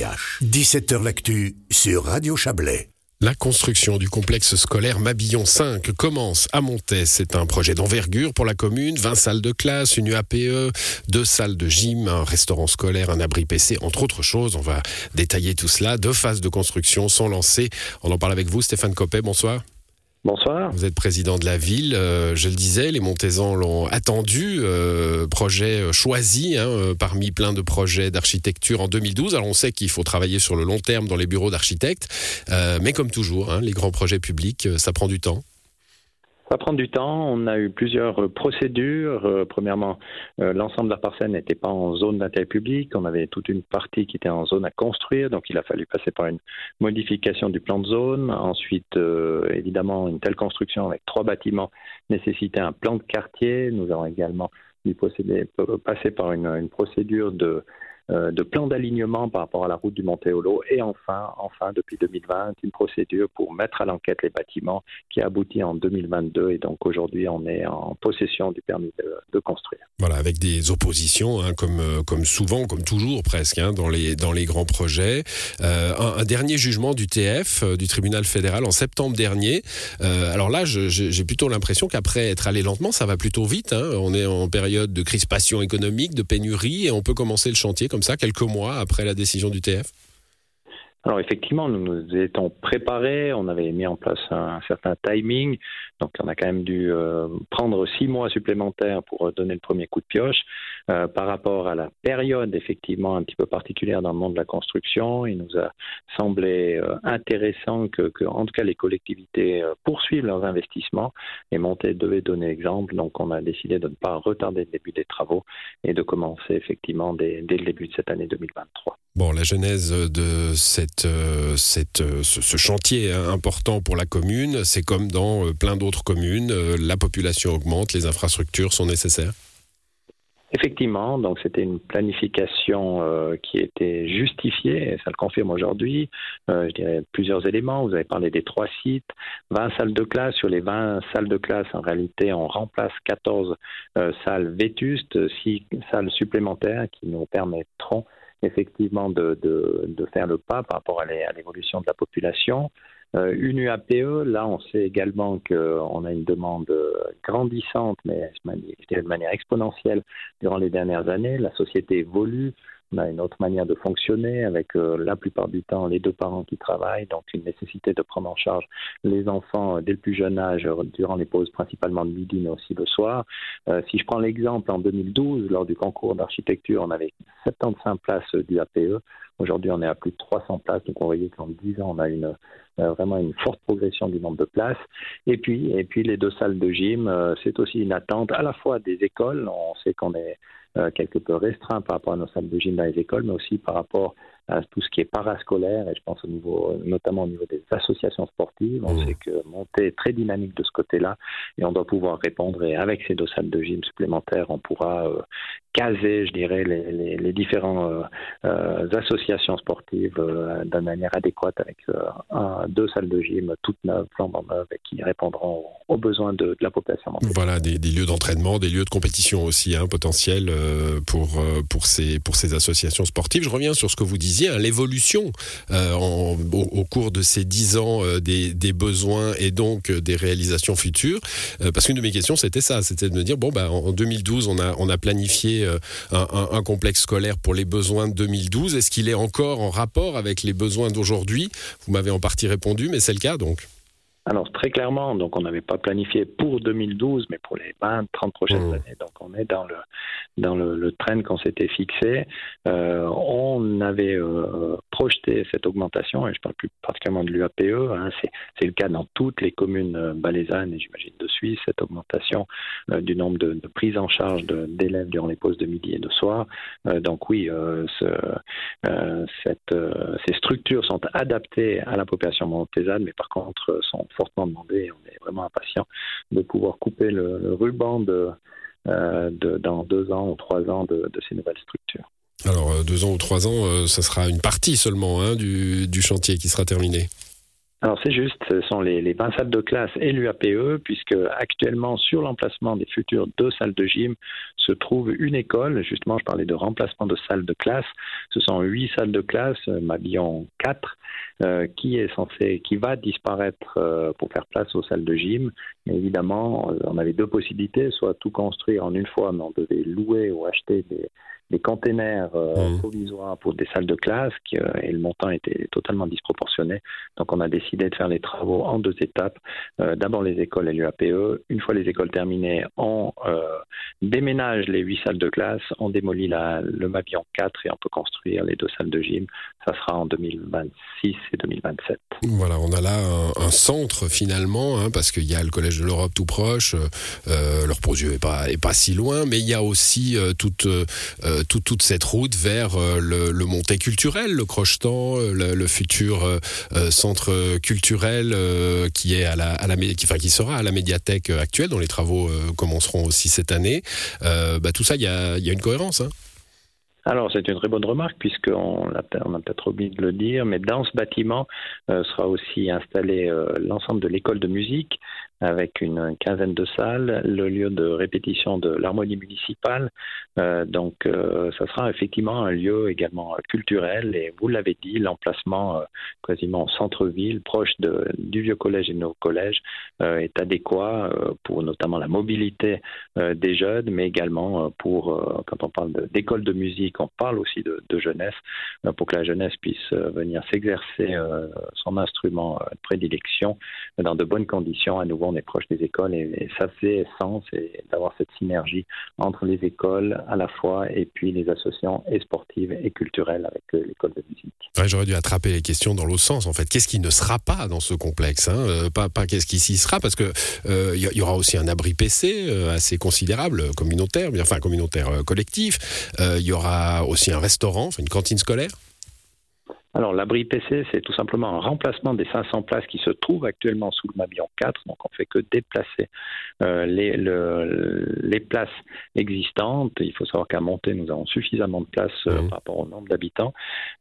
17h L'actu sur Radio Chablais. La construction du complexe scolaire Mabillon 5 commence à Montaigne. C'est un projet d'envergure pour la commune. 20 salles de classe, une UAPE, deux salles de gym, un restaurant scolaire, un abri PC, entre autres choses. On va détailler tout cela. Deux phases de construction sont lancées. On en parle avec vous, Stéphane Coppet. Bonsoir. Bonsoir. Vous êtes président de la ville. Euh, je le disais, les Montaisans l'ont attendu. Euh, projet euh, choisi hein, parmi plein de projets d'architecture en 2012. Alors on sait qu'il faut travailler sur le long terme dans les bureaux d'architectes, mais comme toujours, hein, les grands projets publics, ça prend du temps. Ça prend du temps. On a eu plusieurs procédures. Euh, premièrement, euh, l'ensemble de la parcelle n'était pas en zone d'intérêt public. On avait toute une partie qui était en zone à construire, donc il a fallu passer par une modification du plan de zone. Ensuite, euh, évidemment, une telle construction avec trois bâtiments nécessitait un plan de quartier. Nous avons également dû passer par une procédure de euh, de plan d'alignement par rapport à la route du Montéolo et enfin, enfin depuis 2020, une procédure pour mettre à l'enquête les bâtiments qui a abouti en 2022 et donc aujourd'hui on est en possession du permis de, construire. Voilà, avec des oppositions hein, comme, euh, comme souvent, comme toujours presque hein, dans, les, dans les grands projets. Euh, un, dernier jugement du TF, du tribunal fédéral en septembre dernier. alors là, j'ai plutôt l'impression qu'après être allé lentement, ça va plutôt vite. Hein. On est en période de crispation économique, de pénurie et on peut commencer le chantier ça, quelques mois après la décision du TF alors effectivement, nous nous étions préparés, on avait mis en place un, certain timing, donc on a quand même dû euh, prendre six mois supplémentaires pour donner le premier coup de pioche. Euh, par rapport à la période effectivement un petit peu particulière dans le monde de la construction, il nous a semblé euh, intéressant que, en tout cas les collectivités poursuivent leurs investissements et Monté devait donner exemple, donc on a décidé de ne pas retarder le début des travaux et de commencer effectivement dès, le début de cette année 2023. Bon, la genèse de euh, euh, ce, chantier important pour la commune, c'est comme dans euh, plein d'autres communes, la population augmente, les infrastructures sont nécessaires? Effectivement, donc c'était une planification qui était justifiée, et ça le confirme aujourd'hui. je dirais plusieurs éléments. Vous avez parlé des trois sites, 20 salles de classe. Sur les 20 salles de classe, en réalité, on remplace 14 salles vétustes, 6 salles supplémentaires qui nous permettront effectivement de, de, de, faire le pas par rapport à l'évolution de la population. Euh, une UAPE, là on sait également qu'on a une demande grandissante, mais de manière exponentielle durant les dernières années. La société évolue, on a une autre manière de fonctionner avec euh, la plupart du temps les deux parents qui travaillent, donc une nécessité de prendre en charge les enfants euh, dès le plus jeune âge euh, durant les pauses principalement de midi mais aussi le soir. si je prends l'exemple en 2012, lors du concours d'architecture, on avait 75 places du APE. Aujourd'hui, on est à plus de 300 places, donc on voyait qu'en 10 ans, on a une, vraiment une forte progression du nombre de places. Et puis, et puis les deux salles de gym, c'est aussi une attente à la fois des écoles. On sait qu'on est euh, quelque peu restreint par rapport à nos salles de gym dans les écoles, mais aussi par rapport à tout ce qui est parascolaire, et je pense au niveau, notamment au niveau des associations sportives. On mmh. sait que monter est très dynamique de ce côté-là, et on doit pouvoir répondre. Et avec ces deux salles de gym supplémentaires, on pourra euh, caser, je dirais, les, les, différentes euh, associations sportives d'une manière adéquate avec deux salles de gym toutes neuves, flambant neuves, et qui répondront aux besoins de, la population. Voilà, des, lieux d'entraînement, des lieux de compétition aussi hein, potentiels pour, pour, ces, pour ces associations sportives. Je reviens sur ce que vous disiez L'évolution euh, au, cours de ces dix ans euh, des, besoins et donc euh, des réalisations futures. parce qu'une de mes questions, c'était ça, c'était de me dire, bon, bah, en 2012, on a, on a planifié un, complexe scolaire pour les besoins de 2012. Est-ce qu'il est encore en rapport avec les besoins d'aujourd'hui? Vous m'avez en partie répondu, mais c'est le cas donc. Alors très clairement, donc on n'avait pas planifié pour 2012, mais pour les 20, 30 prochaines mmh. années. Donc on est dans le dans le, le train qu'on s'était fixé. Euh, on avait euh, projeté cette augmentation, et je parle plus particulièrement de l'UAPE. Hein, c'est le cas dans toutes les communes euh, balaisannes et j'imagine de Suisse cette augmentation euh, du nombre de, de prises en charge d'élèves durant les pauses de midi et de soir. Donc oui, ce, cette, ces structures sont adaptées à la population montésane, mais par contre sont fortement demandé. On est vraiment impatient de pouvoir couper le, ruban euh, de, dans deux ans ou trois ans de, ces nouvelles structures. Alors, euh, deux ans ou trois ans, euh, ça sera une partie seulement hein, du chantier qui sera terminé. Alors c'est juste, ce sont les, les 20 salles de classe et l'UAPE, puisque actuellement sur l'emplacement des futures deux salles de gym se trouve une école. Justement, je parlais de remplacement de salles de classe. Ce sont huit salles de classe, euh, Mabillon 4, euh, qui est censé, qui va disparaître euh, pour faire place aux salles de gym. Évidemment, on avait deux possibilités, soit tout construire en une fois, mais on devait louer ou acheter des, des containers euh, mmh. provisoires pour des salles de classe qui, euh, et le montant était totalement disproportionné. Donc on a décidé de faire les travaux en deux étapes. Euh, d'abord les écoles et l'UAPE. Une fois les écoles terminées, on déménage les huit salles de classe, on démolit la, le Mabillon 4 et on peut construire les deux salles de gym. Ça sera en 2026 et 2027. Voilà, on a là un, centre finalement, hein, parce qu'il y a le Collège de l'Europe tout proche, leur projet n'est pas, est pas si loin, mais il y a aussi toute toute cette route vers euh, le, le montée culturel, le Crochetan, euh, le, futur euh, centre culturel qui sera à la médiathèque actuelle, dont les travaux commenceront aussi cette année. Bah, tout ça, il y a, une cohérence. Hein. Alors, c'est une très bonne remarque, puisqu'on a, on a peut-être oublié de le dire, mais dans ce bâtiment sera aussi installé l'ensemble de l'école de musique, avec une quinzaine de salles, le lieu de répétition de l'harmonie municipale. Euh, donc, euh, ça sera effectivement un lieu également culturel. Et vous l'avez dit, l'emplacement euh, quasiment centre-ville, proche du vieux collège et de nos collèges, euh, est adéquat pour notamment la mobilité des jeunes, mais également pour, quand on parle d'école de, de, musique, on parle aussi de, de jeunesse, pour que la jeunesse puisse venir s'exercer son instrument de prédilection dans de bonnes conditions à nouveau on est proche des écoles et, ça fait sens d'avoir cette synergie entre les écoles à la fois et puis les associations et sportives et culturelles avec euh, l'école de musique. J'aurais dû attraper les questions dans l'autre sens en fait. Qu'est-ce qui ne sera pas dans ce complexe hein euh, Pas, qu'est-ce qui s'y sera? Parce que il euh, y, aura aussi un abri PC assez considérable, communautaire, bien enfin communautaire collectif. Il y aura aussi un restaurant, une cantine scolaire. Alors, l'abri PC, c'est tout simplement un remplacement des 500 places qui se trouvent actuellement sous le Mabillon 4. Donc, on fait que déplacer euh, les, les, places existantes. Il faut savoir qu'à Monté, nous avons suffisamment de places euh, mmh. par rapport au nombre d'habitants.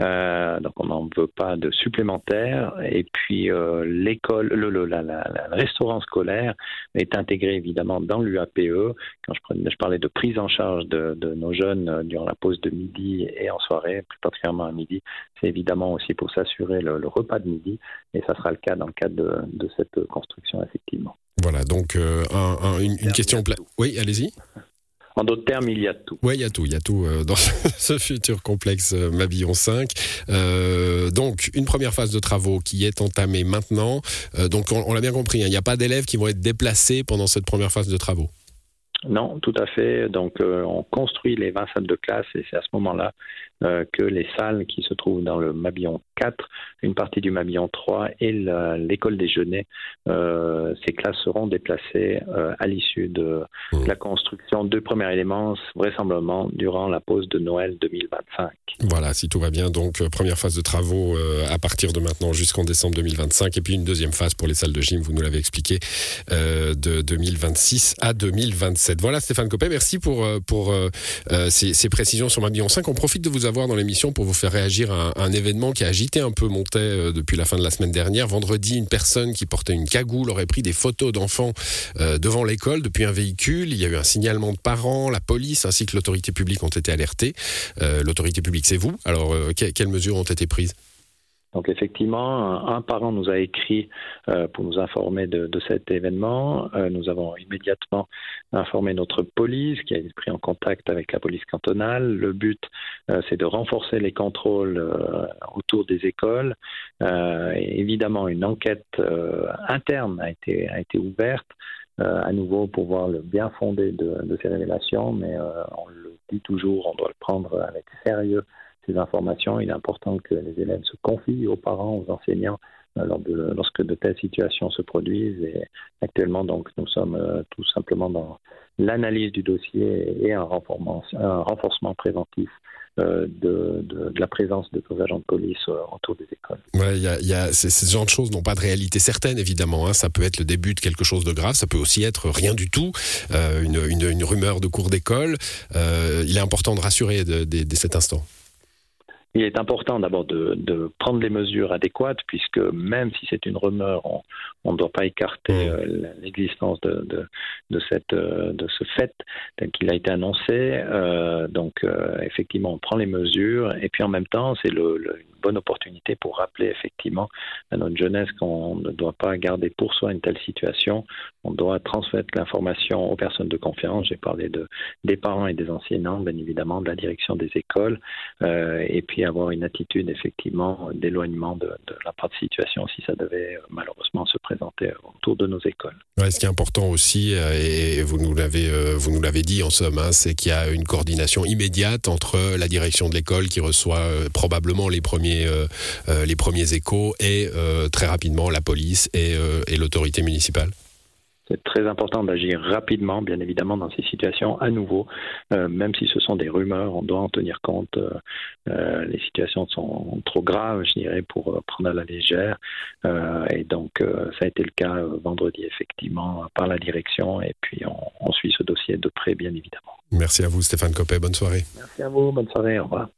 Euh, donc, on n'en veut pas de supplémentaires. Et puis, l'école, le, le la, la, restaurant scolaire est intégré évidemment dans l'UAPE. Quand je, prenais, je, parlais de prise en charge de, de nos jeunes durant la pause de midi et en soirée, plus particulièrement à midi, c'est évidemment aussi pour s'assurer le, repas de midi, et ça sera le cas dans le cadre de, cette construction, effectivement. Voilà, donc euh, une, question... Oui, allez-y. En d'autres termes, il y a tout. Oui, il y a tout. Il y a tout euh, dans ce futur complexe euh, Mabillon 5. donc, une première phase de travaux qui est entamée maintenant. donc, on, l'a bien compris, hein, il n'y a pas d'élèves qui vont être déplacés pendant cette première phase de travaux. Non, tout à fait. Donc, on construit les 20 salles de classe et c'est à ce moment-là que les salles qui se trouvent dans le Mabillon 4, une partie du Mabillon 3 et l'école des Genêts, euh, ces classes seront déplacées euh, à l'issue de mmh. la construction de premiers éléments, vraisemblablement durant la pause de Noël 2025. Voilà, si tout va bien. Donc, première phase de travaux à partir de maintenant jusqu'en décembre 2025 et puis une deuxième phase pour les salles de gym, vous nous l'avez expliqué, de 2026 à 2027. Voilà, Stéphane Copé, merci pour, pour ces, ces précisions sur Mabillon 5. On profite de vous avoir dans l'émission pour vous faire réagir à un, événement qui a agité un peu Montaix euh, depuis la fin de la semaine dernière. Vendredi, une personne qui portait une cagoule aurait pris des photos d'enfants euh, devant l'école depuis un véhicule. Il y a eu un signalement de parents, la police ainsi que l'autorité publique ont été alertés. Euh, l'autorité publique, c'est vous. Alors, quelles mesures ont été prises? Donc effectivement, un, parent nous a écrit euh, pour nous informer de, cet événement. Euh, nous avons immédiatement informé notre police qui a été pris en contact avec la police cantonale. Le but, euh, c'est de renforcer les contrôles autour des écoles. évidemment, une enquête interne a été, ouverte. à nouveau pour voir le bien fondé de ces révélations, mais on le dit toujours, on doit le prendre avec sérieux ces informations. Il est important que les élèves se confient aux parents, aux enseignants euh, lorsque de telles situations se produisent. Et actuellement, donc, nous sommes euh, tout simplement dans l'analyse du dossier et un renforcement, préventif euh, de, de, la présence de nos agents de police autour des écoles. Ouais, y y a, ces, genres de choses n'ont pas de réalité certaine, évidemment. Hein. Ça peut être le début de quelque chose de grave, ça peut aussi être rien du tout, une, rumeur de cours d'école. il est important de rassurer dès cet instant. Il est important d'abord de, prendre les mesures adéquates, puisque même si c'est une rumeur, on ne doit pas écarter mmh. l'existence de, de, cette, de ce fait tel qu'il a été annoncé. donc, effectivement, on prend les mesures, et puis en même temps, c'est le, une bonne opportunité pour rappeler effectivement à notre jeunesse qu'on ne doit pas garder pour soi une telle situation. On doit transmettre l'information aux personnes de confiance. J'ai parlé de, des parents et des enseignants, bien évidemment, de la direction des écoles, euh, et puis avoir une attitude effectivement d'éloignement de, la part situation si ça devait malheureusement se présenter autour de nos écoles. ce qui est important aussi, euh, et vous nous l'avez, euh, vous nous l'avez dit en somme, hein, c'est qu'il y a une coordination immédiate entre la direction de l'école qui reçoit probablement les premiers, les premiers échos et très rapidement la police et, et l'autorité municipale. C'est très important d'agir rapidement, bien évidemment, dans ces situations. À nouveau, euh, même si ce sont des rumeurs, on doit en tenir compte. Euh, euh, les situations sont trop graves, je dirais, pour prendre à la légère. et donc, ça a été le cas vendredi, effectivement, par la direction. Et puis, on, on suit ce dossier de près, bien évidemment. Merci à vous, Stéphane Copé. Bonne soirée. Merci à vous. Bonne soirée. Au revoir.